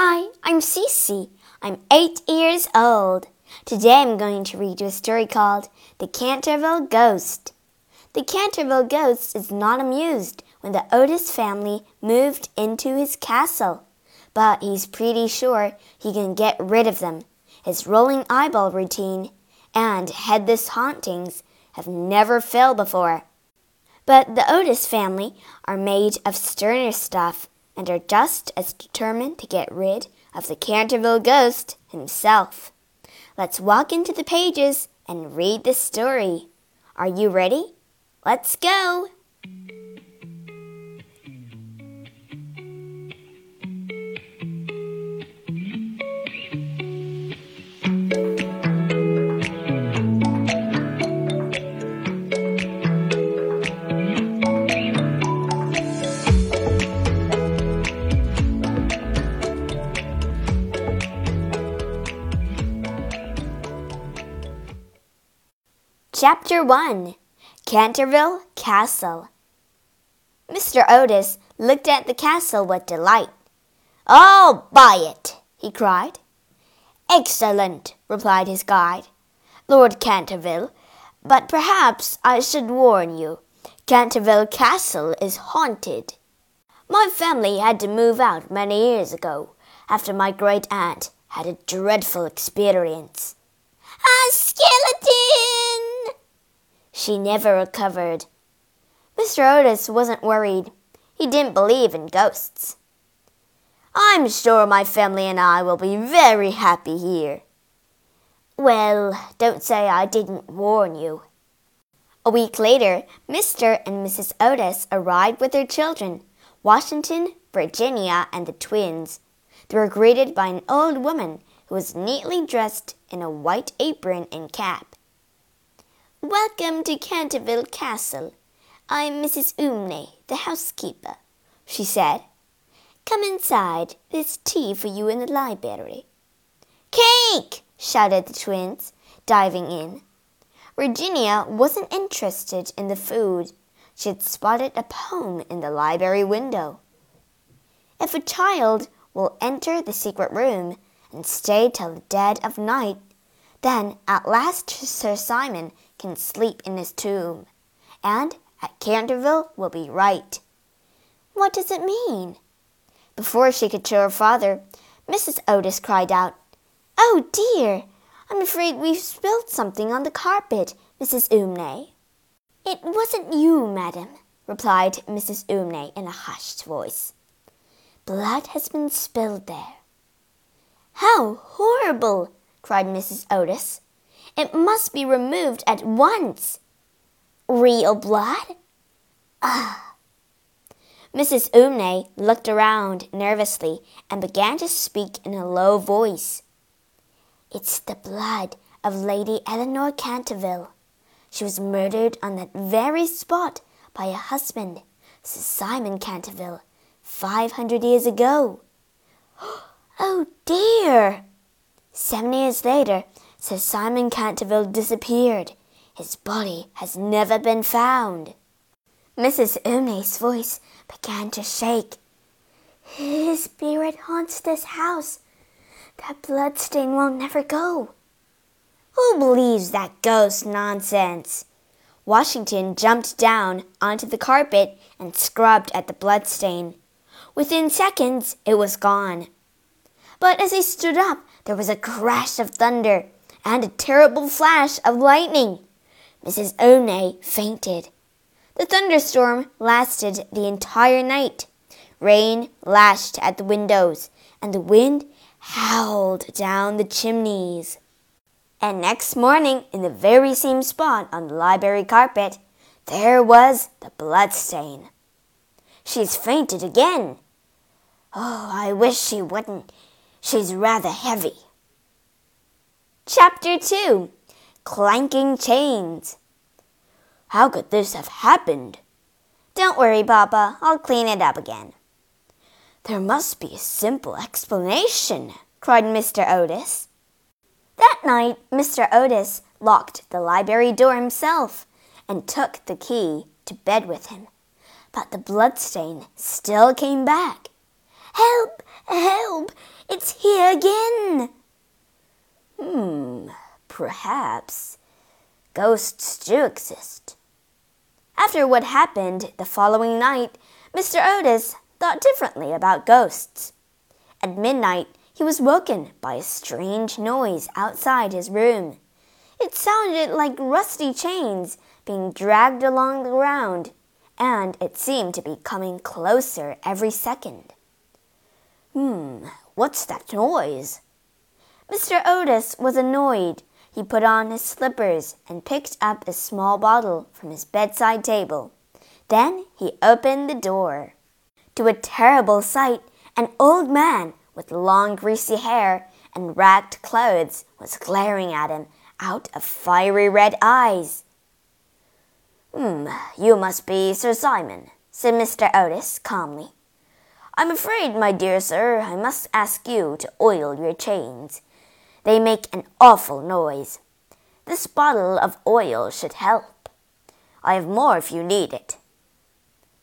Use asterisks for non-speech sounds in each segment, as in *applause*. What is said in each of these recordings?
Hi, I'm Cece. I'm eight years old. Today I'm going to read you a story called The Canterville Ghost. The Canterville Ghost is not amused when the Otis family moved into his castle, but he's pretty sure he can get rid of them. His rolling eyeball routine and headless hauntings have never failed before. But the Otis family are made of sterner stuff and are just as determined to get rid of the Canterville ghost himself. Let's walk into the pages and read the story. Are you ready? Let's go! Chapter 1 Canterville Castle Mr. Otis looked at the castle with delight. I'll buy it, he cried. Excellent, replied his guide. Lord Canterville, but perhaps I should warn you. Canterville Castle is haunted. My family had to move out many years ago after my great aunt had a dreadful experience. A skeleton! She never recovered. Mr. Otis wasn't worried. He didn't believe in ghosts. I'm sure my family and I will be very happy here. Well, don't say I didn't warn you. A week later, Mr. and Mrs. Otis arrived with their children, Washington, Virginia, and the twins. They were greeted by an old woman who was neatly dressed in a white apron and cap. Welcome to Canterville Castle. I'm Mrs. Umney, the housekeeper, she said. Come inside. There's tea for you in the library. Cake! shouted the twins, diving in. Virginia wasn't interested in the food. She had spotted a poem in the library window. If a child will enter the secret room and stay till the dead of night, then at last Sir Simon can sleep in his tomb, and at Canterville will be right. What does it mean? Before she could show her father, Mrs. Otis cried out, Oh dear! I'm afraid we've spilled something on the carpet, Mrs. Umney. It wasn't you, madam, replied Mrs. Umney in a hushed voice. Blood has been spilled there. How horrible! cried Mrs. Otis. It must be removed at once. Real blood? Ah! Mrs. Umney looked around nervously and began to speak in a low voice. It's the blood of Lady Eleanor Canterville. She was murdered on that very spot by her husband, Sir Simon Canterville, five hundred years ago. *gasps* Oh dear! Seven years later, Sir Simon Canterville disappeared. His body has never been found. Mrs. Umney's voice began to shake. His spirit haunts this house. That bloodstain will never go. Who believes that ghost nonsense? Washington jumped down onto the carpet and scrubbed at the bloodstain. Within seconds, it was gone. But as he stood up, there was a crash of thunder and a terrible flash of lightning. Mrs. Umney fainted. The thunderstorm lasted the entire night. Rain lashed at the windows, and the wind howled down the chimneys. And next morning, in the very same spot on the library carpet, there was the blood stain. She's fainted again. Oh, I wish she wouldn't. She's rather heavy. Chapter 2 Clanking Chains. How could this have happened? Don't worry, Papa. I'll clean it up again. There must be a simple explanation, cried Mr. Otis. That night, Mr. Otis locked the library door himself and took the key to bed with him. But the bloodstain still came back. Help! Help! It's here again! Hmm, perhaps ghosts do exist. After what happened the following night, Mr. Otis thought differently about ghosts. At midnight, he was woken by a strange noise outside his room. It sounded like rusty chains being dragged along the ground, and it seemed to be coming closer every second. Hmm, what's that noise? Mr. Otis was annoyed. He put on his slippers and picked up a small bottle from his bedside table. Then he opened the door. To a terrible sight, an old man with long greasy hair and ragged clothes was glaring at him out of fiery red eyes. Hmm, you must be Sir Simon, said Mr. Otis calmly. I'm afraid, my dear sir, I must ask you to oil your chains. They make an awful noise. This bottle of oil should help. I have more if you need it.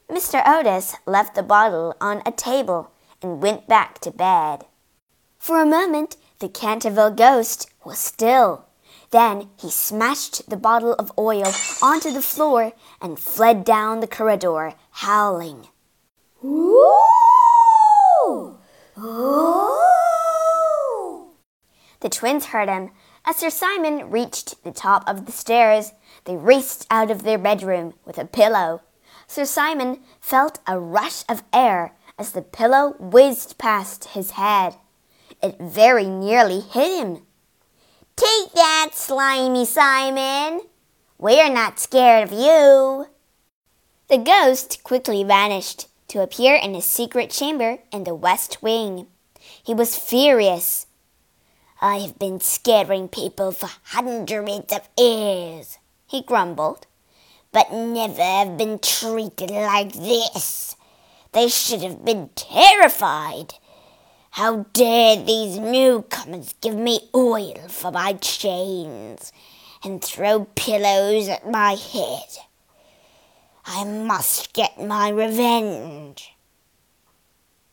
Mr. Otis left the bottle on a table and went back to bed. For a moment, the Canterville ghost was still. Then he smashed the bottle of oil onto the floor and fled down the corridor, howling. The twins heard him. As Sir Simon reached the top of the stairs, they raced out of their bedroom with a pillow. Sir Simon felt a rush of air as the pillow whizzed past his head. It very nearly hit him. Take that, slimy Simon! We're not scared of you! The ghost quickly vanished to appear in his secret chamber in the west wing. He was furious. I have been scaring people for hundreds of years, he grumbled, but never have been treated like this. They should have been terrified. How dare these newcomers give me oil for my chains and throw pillows at my head? I must get my revenge.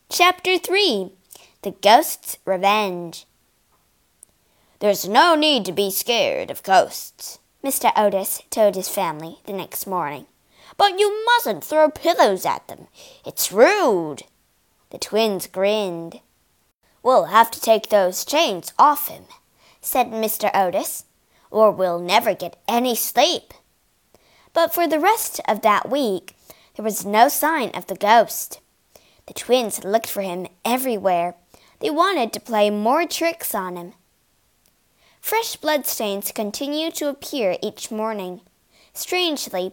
Chapter 3 The Ghost's Revenge. There's no need to be scared of ghosts, Mr. Otis told his family the next morning. But you mustn't throw pillows at them. It's rude. The twins grinned. We'll have to take those chains off him, said Mr. Otis, or we'll never get any sleep. But for the rest of that week, there was no sign of the ghost. The twins looked for him everywhere. They wanted to play more tricks on him. Fresh bloodstains continued to appear each morning. Strangely,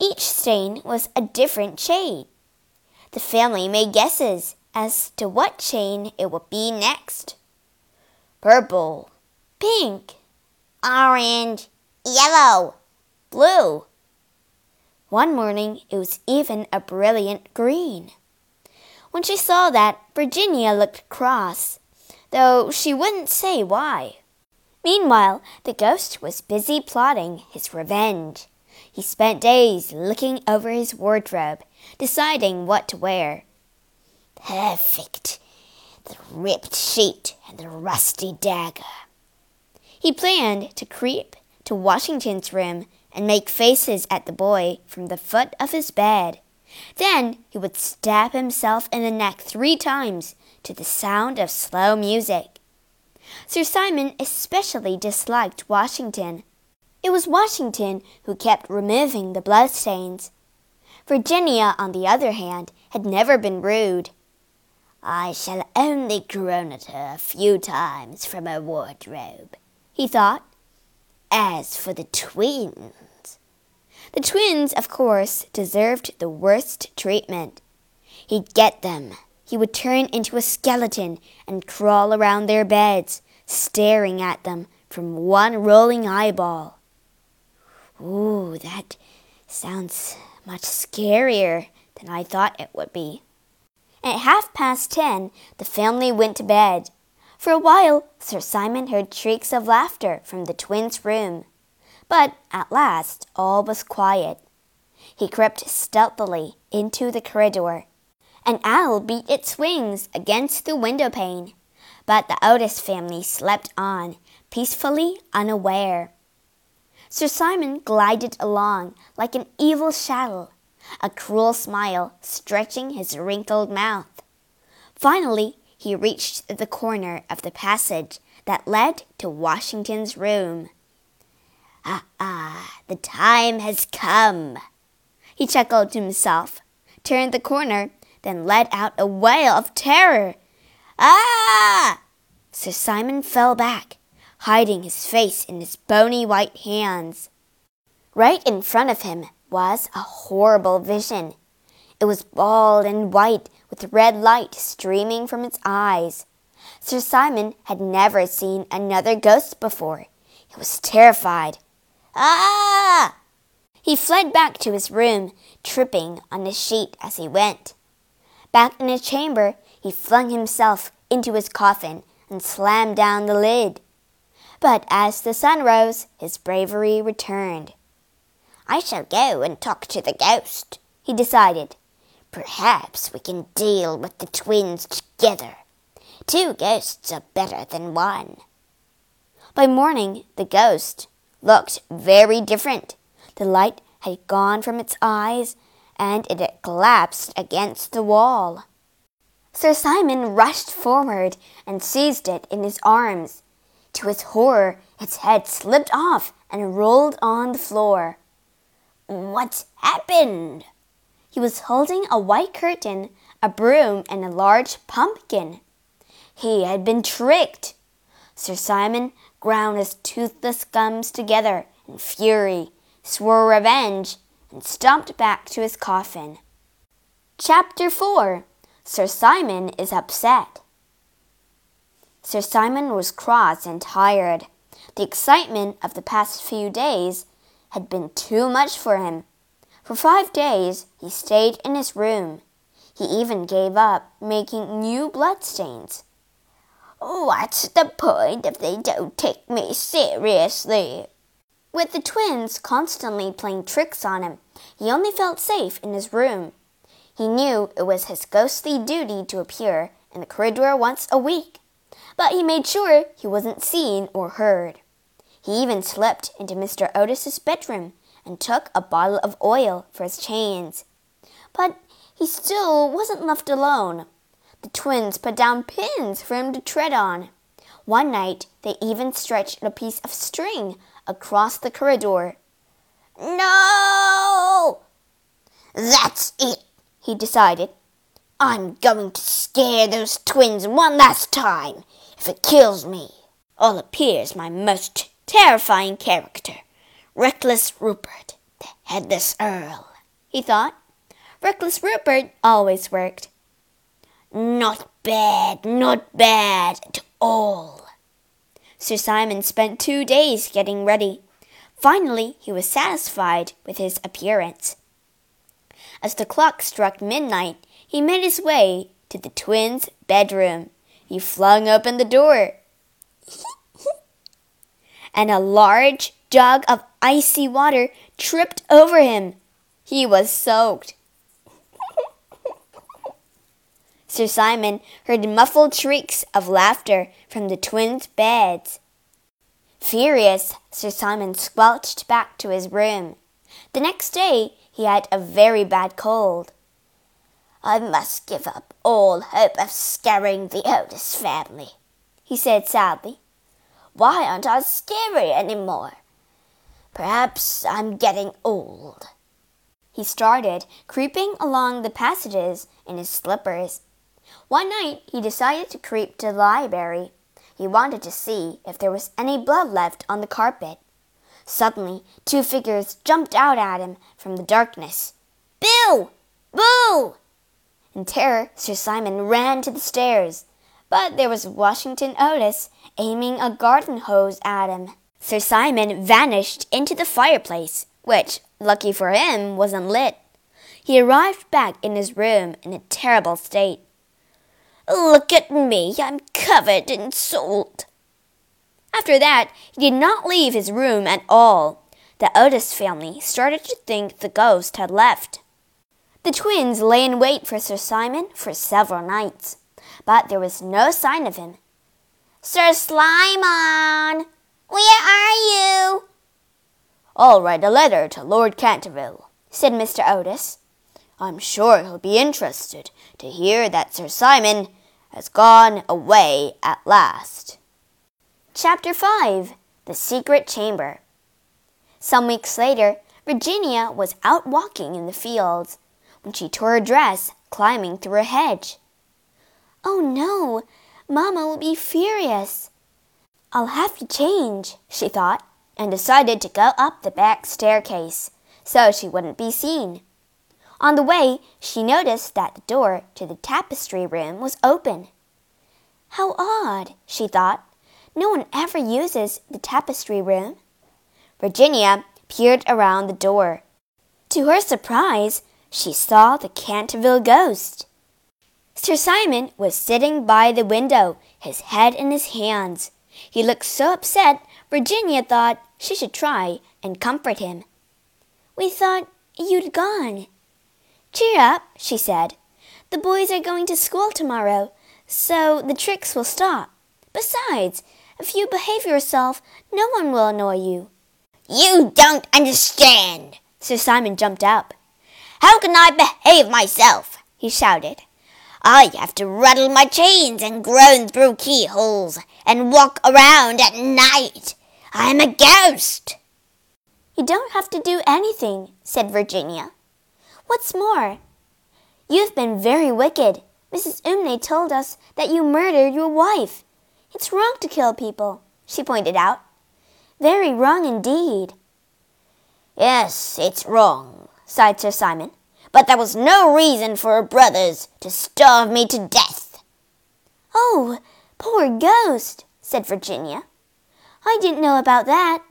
each stain was a different shade. The family made guesses as to what shade it would be next. Purple, pink, orange, yellow, blue. One morning it was even a brilliant green. When she saw that, Virginia looked cross, though she wouldn't say why. Meanwhile, the ghost was busy plotting his revenge. He spent days looking over his wardrobe, deciding what to wear. Perfect. The ripped sheet and the rusty dagger. He planned to creep to Washington's room and make faces at the boy from the foot of his bed. Then he would stab himself in the neck three times to the sound of slow music. Sir Simon especially disliked Washington. It was Washington who kept removing the bloodstains. Virginia, on the other hand, had never been rude. I shall only groan at her a few times from her wardrobe, he thought. As for the twins. The twins, of course, deserved the worst treatment. He'd get them. He would turn into a skeleton and crawl around their beds, staring at them from one rolling eyeball. Ooh, that sounds much scarier than I thought it would be. At half past ten, the family went to bed. For a while, Sir Simon heard shrieks of laughter from the twins' room. But at last, all was quiet. He crept stealthily into the corridor. An owl beat its wings against the window pane, but the Otis family slept on, peacefully unaware. Sir Simon glided along like an evil shadow, a cruel smile stretching his wrinkled mouth. Finally, he reached the corner of the passage that led to Washington's room. Ah, ah, the time has come. He chuckled to himself, turned the corner, then let out a wail of terror. Ah! Sir Simon fell back, hiding his face in his bony white hands. Right in front of him was a horrible vision. It was bald and white, with red light streaming from its eyes. Sir Simon had never seen another ghost before. He was terrified. Ah! He fled back to his room, tripping on the sheet as he went. Back in his chamber, he flung himself into his coffin and slammed down the lid. But as the sun rose, his bravery returned. I shall go and talk to the ghost, he decided. Perhaps we can deal with the twins together. Two ghosts are better than one. By morning, the ghost looked very different. The light had gone from its eyes, and it had collapsed against the wall. Sir Simon rushed forward and seized it in his arms. To his horror, its head slipped off and rolled on the floor. What's happened? He was holding a white curtain, a broom, and a large pumpkin. He had been tricked. Sir Simon ground his toothless gums together in fury, swore revenge, and stomped back to his coffin. Chapter 4 Sir Simon is upset. Sir Simon was cross and tired. The excitement of the past few days had been too much for him. For five days he stayed in his room. He even gave up making new bloodstains. What's the point if they don't take me seriously? With the twins constantly playing tricks on him, he only felt safe in his room. He knew it was his ghostly duty to appear in the corridor once a week, but he made sure he wasn't seen or heard. He even slipped into Mr. Otis's bedroom and took a bottle of oil for his chains. But he still wasn't left alone. The twins put down pins for him to tread on. One night, they even stretched a piece of string across the corridor. No! That's it, he decided. I'm going to scare those twins one last time. If it kills me, I'll appear as my most terrifying character, Reckless Rupert, the Headless Earl, he thought. Reckless Rupert always worked. Not bad, not bad at all. Sir Simon spent two days getting ready. Finally, he was satisfied with his appearance. As the clock struck midnight, he made his way to the twins' bedroom. He flung open the door. *laughs* and a large jug of icy water tripped over him. He was soaked. *laughs* Sir Simon heard muffled shrieks of laughter from the twins' beds. Furious, Sir Simon squelched back to his room. The next day he had a very bad cold. I must give up all hope of scaring the Otis family, he said sadly. Why aren't I scary any more? Perhaps I'm getting old. He started creeping along the passages in his slippers. One night he decided to creep to the library. He wanted to see if there was any blood left on the carpet. Suddenly, two figures jumped out at him from the darkness. Boo! Boo! In terror, Sir Simon ran to the stairs, but there was Washington Otis aiming a garden hose at him. Sir Simon vanished into the fireplace, which, lucky for him, wasn't lit. He arrived back in his room in a terrible state. Look at me, I'm covered in salt. After that, he did not leave his room at all. The Otis family started to think the ghost had left. The twins lay in wait for Sir Simon for several nights, but there was no sign of him. Sir Simon, where are you? I'll write a letter to Lord Canterville, said Mr. Otis. I'm sure he'll be interested to hear that Sir Simon has gone away at last. Chapter 5 The Secret Chamber Some weeks later, Virginia was out walking in the fields when she tore a dress climbing through a hedge. Oh no, Mamma will be furious. I'll have to change, she thought, and decided to go up the back staircase so she wouldn't be seen. On the way, she noticed that the door to the tapestry room was open. How odd, she thought. No one ever uses the tapestry room. Virginia peered around the door. To her surprise, she saw the Canterville ghost. Sir Simon was sitting by the window, his head in his hands. He looked so upset, Virginia thought she should try and comfort him. We thought you'd gone. Cheer up, she said. The boys are going to school tomorrow, so the tricks will stop. Besides, if you behave yourself, no one will annoy you. You don't understand. Sir Simon jumped up. How can I behave myself? he shouted. I have to rattle my chains and groan through keyholes and walk around at night. I'm a ghost. You don't have to do anything, said Virginia. What's more, you've been very wicked. Mrs. Umney told us that you murdered your wife. It's wrong to kill people, she pointed out. Very wrong indeed. Yes, it's wrong, sighed Sir Simon. But that was no reason for her brothers to starve me to death. Oh, poor ghost, said Virginia. I didn't know about that.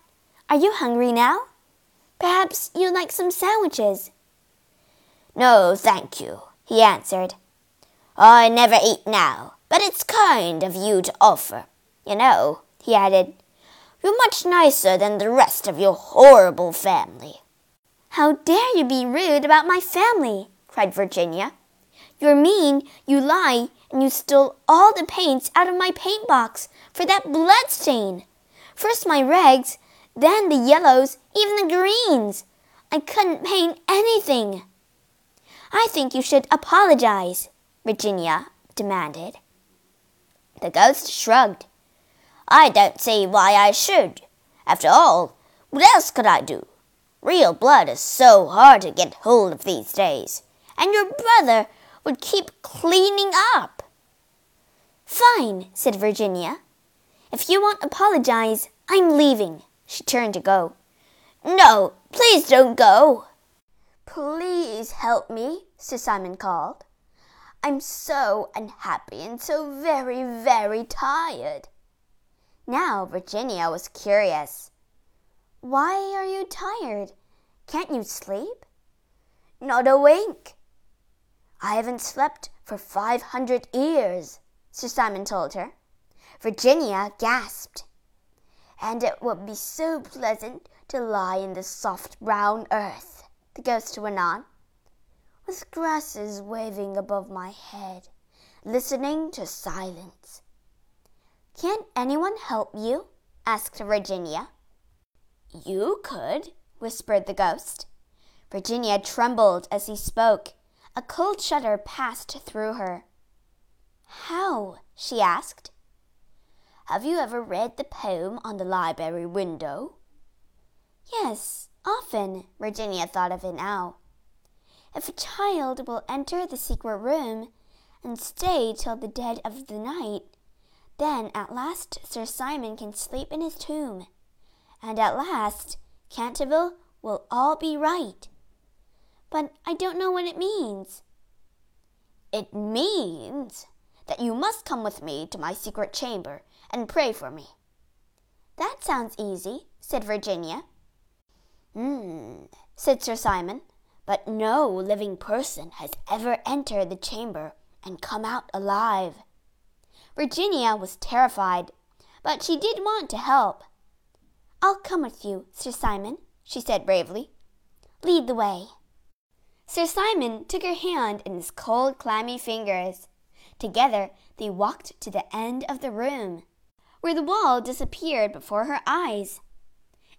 Are you hungry now? Perhaps you'd like some sandwiches. No, thank you, he answered. I never eat now, but it's kind of you to offer. You know, he added, you're much nicer than the rest of your horrible family. How dare you be rude about my family? cried Virginia. You're mean, you lie, and you stole all the paints out of my paint box for that blood stain. First my reds, then the yellows, even the greens. I couldn't paint anything. I think you should apologize, Virginia demanded. The ghost shrugged. I don't see why I should. After all, what else could I do? Real blood is so hard to get hold of these days, and your brother would keep cleaning up. Fine, said Virginia. If you won't apologize, I'm leaving. She turned to go. No, please don't go. Please help me, Sir Simon called. I'm so unhappy and so very, very tired. Now Virginia was curious. Why are you tired? Can't you sleep? Not a wink. I haven't slept for five hundred years, Sir Simon told her. Virginia gasped. And it would be so pleasant to lie in the soft brown earth, the ghost went on, with grasses waving above my head, listening to silence. Can't anyone help you? asked Virginia. You could, whispered the ghost. Virginia trembled as he spoke. A cold shudder passed through her. How? she asked. Have you ever read the poem on the library window? Yes, often, Virginia thought of it now. If a child will enter the secret room and stay till the dead of the night, then at last Sir Simon can sleep in his tomb and at last Canterville will all be right. But I don't know what it means. It means that you must come with me to my secret chamber and pray for me. That sounds easy, said Virginia. Hmm, said Sir Simon, but no living person has ever entered the chamber and come out alive. Virginia was terrified, but she did want to help. I'll come with you, Sir Simon, she said bravely. Lead the way. Sir Simon took her hand in his cold, clammy fingers. Together they walked to the end of the room, where the wall disappeared before her eyes.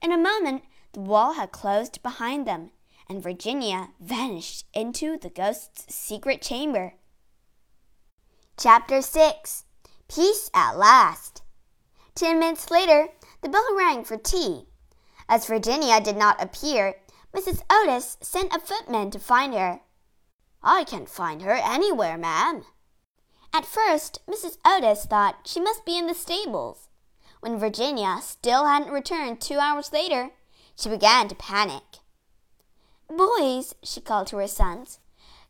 In a moment, the wall had closed behind them, and Virginia vanished into the ghost's secret chamber. Chapter 6 Peace at Last. Ten minutes later, the bell rang for tea. As Virginia did not appear, Mrs. Otis sent a footman to find her. I can't find her anywhere, ma'am. At first, Mrs. Otis thought she must be in the stables. When Virginia still hadn't returned two hours later, she began to panic. Boys, she called to her sons,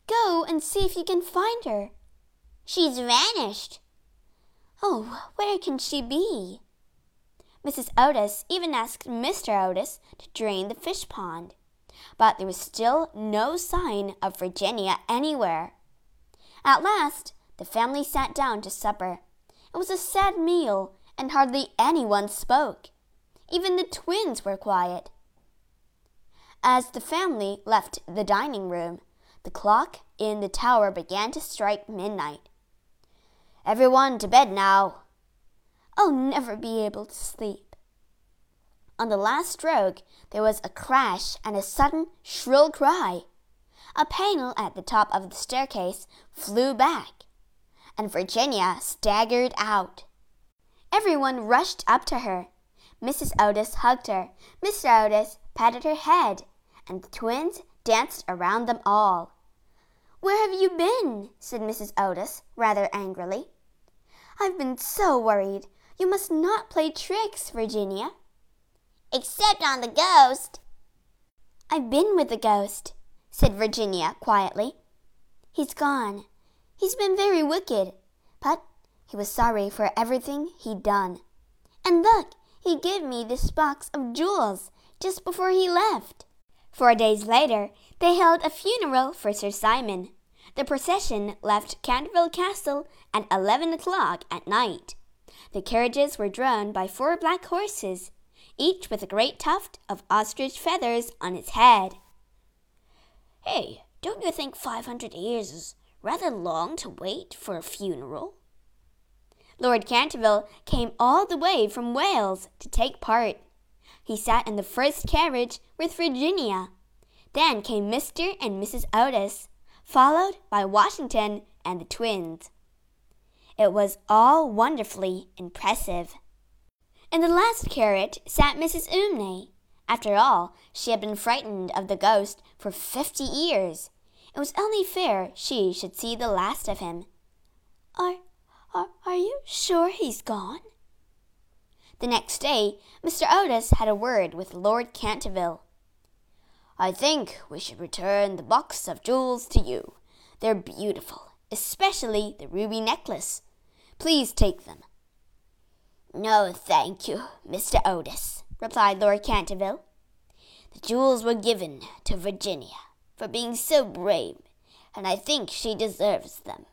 go and see if you can find her. She's vanished. Oh, where can she be? Mrs. Otis even asked Mr. Otis to drain the fish pond, but there was still no sign of Virginia anywhere. At last, the family sat down to supper. It was a sad meal, and hardly anyone spoke. Even the twins were quiet. As the family left the dining room, the clock in the tower began to strike midnight. Everyone to bed now, I'll never be able to sleep. On the last stroke, there was a crash and a sudden shrill cry. A panel at the top of the staircase flew back, and Virginia staggered out. Everyone rushed up to her. Mrs. Otis hugged her. Mr. Otis patted her head, and the twins danced around them all. Where have you been? said Mrs. Otis, rather angrily. I've been so worried. You must not play tricks, Virginia. Except on the ghost. I've been with the ghost, said Virginia quietly. He's gone. He's been very wicked, but he was sorry for everything he'd done. And look, he gave me this box of jewels just before he left. Four days later, they held a funeral for Sir Simon. The procession left Canterville Castle at eleven o'clock at night. The carriages were drawn by four black horses, each with a great tuft of ostrich feathers on its head. Hey, don't you think five hundred years is rather long to wait for a funeral? Lord Canterville came all the way from Wales to take part. He sat in the first carriage with Virginia. Then came Mr. and Mrs. Otis, followed by Washington and the twins. It was all wonderfully impressive. In the last carriage sat Mrs. Umney. After all, she had been frightened of the ghost for fifty years. It was only fair she should see the last of him. Are, are, are you sure he's gone? The next day, Mr. Otis had a word with Lord Canterville. I think we should return the box of jewels to you. They're beautiful, especially the ruby necklace. Please take them. No, thank you, Mr. Otis, replied Lord Canterville. The jewels were given to Virginia for being so brave, and I think she deserves them.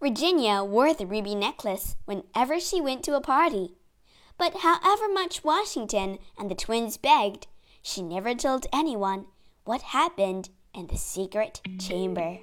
Virginia wore the ruby necklace whenever she went to a party. But however much Washington and the twins begged, she never told anyone what happened in the secret chamber.